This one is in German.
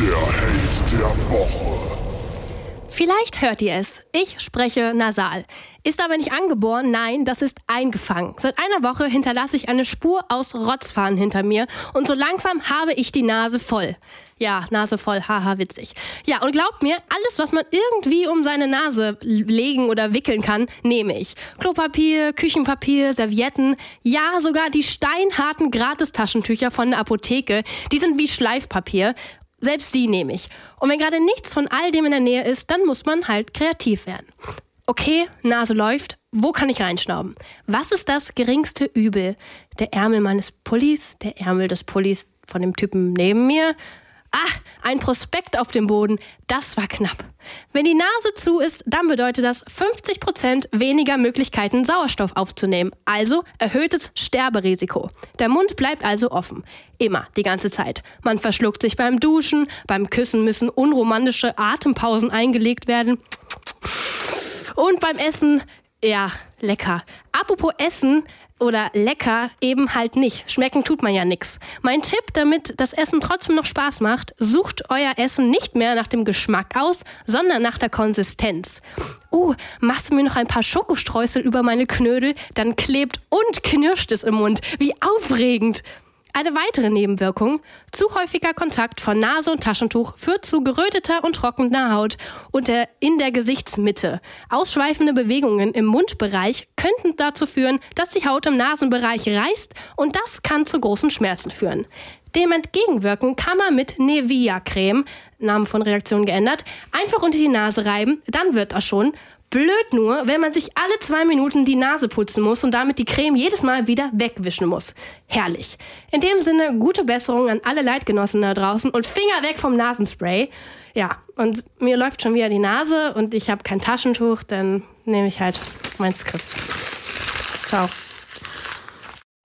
Der Hate der Woche. Vielleicht hört ihr es. Ich spreche nasal. Ist aber nicht angeboren, nein, das ist eingefangen. Seit einer Woche hinterlasse ich eine Spur aus Rotzfahren hinter mir und so langsam habe ich die Nase voll. Ja, Nase voll, haha, witzig. Ja, und glaubt mir, alles, was man irgendwie um seine Nase legen oder wickeln kann, nehme ich. Klopapier, Küchenpapier, Servietten, ja, sogar die steinharten Gratistaschentücher von der Apotheke, die sind wie Schleifpapier. Selbst die nehme ich. Und wenn gerade nichts von all dem in der Nähe ist, dann muss man halt kreativ werden. Okay, Nase läuft. Wo kann ich reinschnauben? Was ist das geringste Übel? Der Ärmel meines Pullis, der Ärmel des Pullis von dem Typen neben mir, Ah, ein Prospekt auf dem Boden. Das war knapp. Wenn die Nase zu ist, dann bedeutet das 50% weniger Möglichkeiten, Sauerstoff aufzunehmen. Also erhöhtes Sterberisiko. Der Mund bleibt also offen. Immer, die ganze Zeit. Man verschluckt sich beim Duschen, beim Küssen müssen unromantische Atempausen eingelegt werden. Und beim Essen, ja, lecker. Apropos Essen, oder lecker eben halt nicht. Schmecken tut man ja nix. Mein Tipp, damit das Essen trotzdem noch Spaß macht, sucht euer Essen nicht mehr nach dem Geschmack aus, sondern nach der Konsistenz. Uh, machst du mir noch ein paar Schokostreusel über meine Knödel, dann klebt und knirscht es im Mund. Wie aufregend. Eine weitere Nebenwirkung, zu häufiger Kontakt von Nase und Taschentuch führt zu geröteter und trockener Haut und der, in der Gesichtsmitte. Ausschweifende Bewegungen im Mundbereich könnten dazu führen, dass die Haut im Nasenbereich reißt und das kann zu großen Schmerzen führen. Dem entgegenwirken kann man mit Nevia-Creme, Namen von Reaktion geändert, einfach unter die Nase reiben, dann wird das schon. Blöd nur, wenn man sich alle zwei Minuten die Nase putzen muss und damit die Creme jedes Mal wieder wegwischen muss. Herrlich. In dem Sinne, gute Besserung an alle Leitgenossen da draußen und Finger weg vom Nasenspray. Ja, und mir läuft schon wieder die Nase und ich habe kein Taschentuch, dann nehme ich halt mein Skript. Ciao.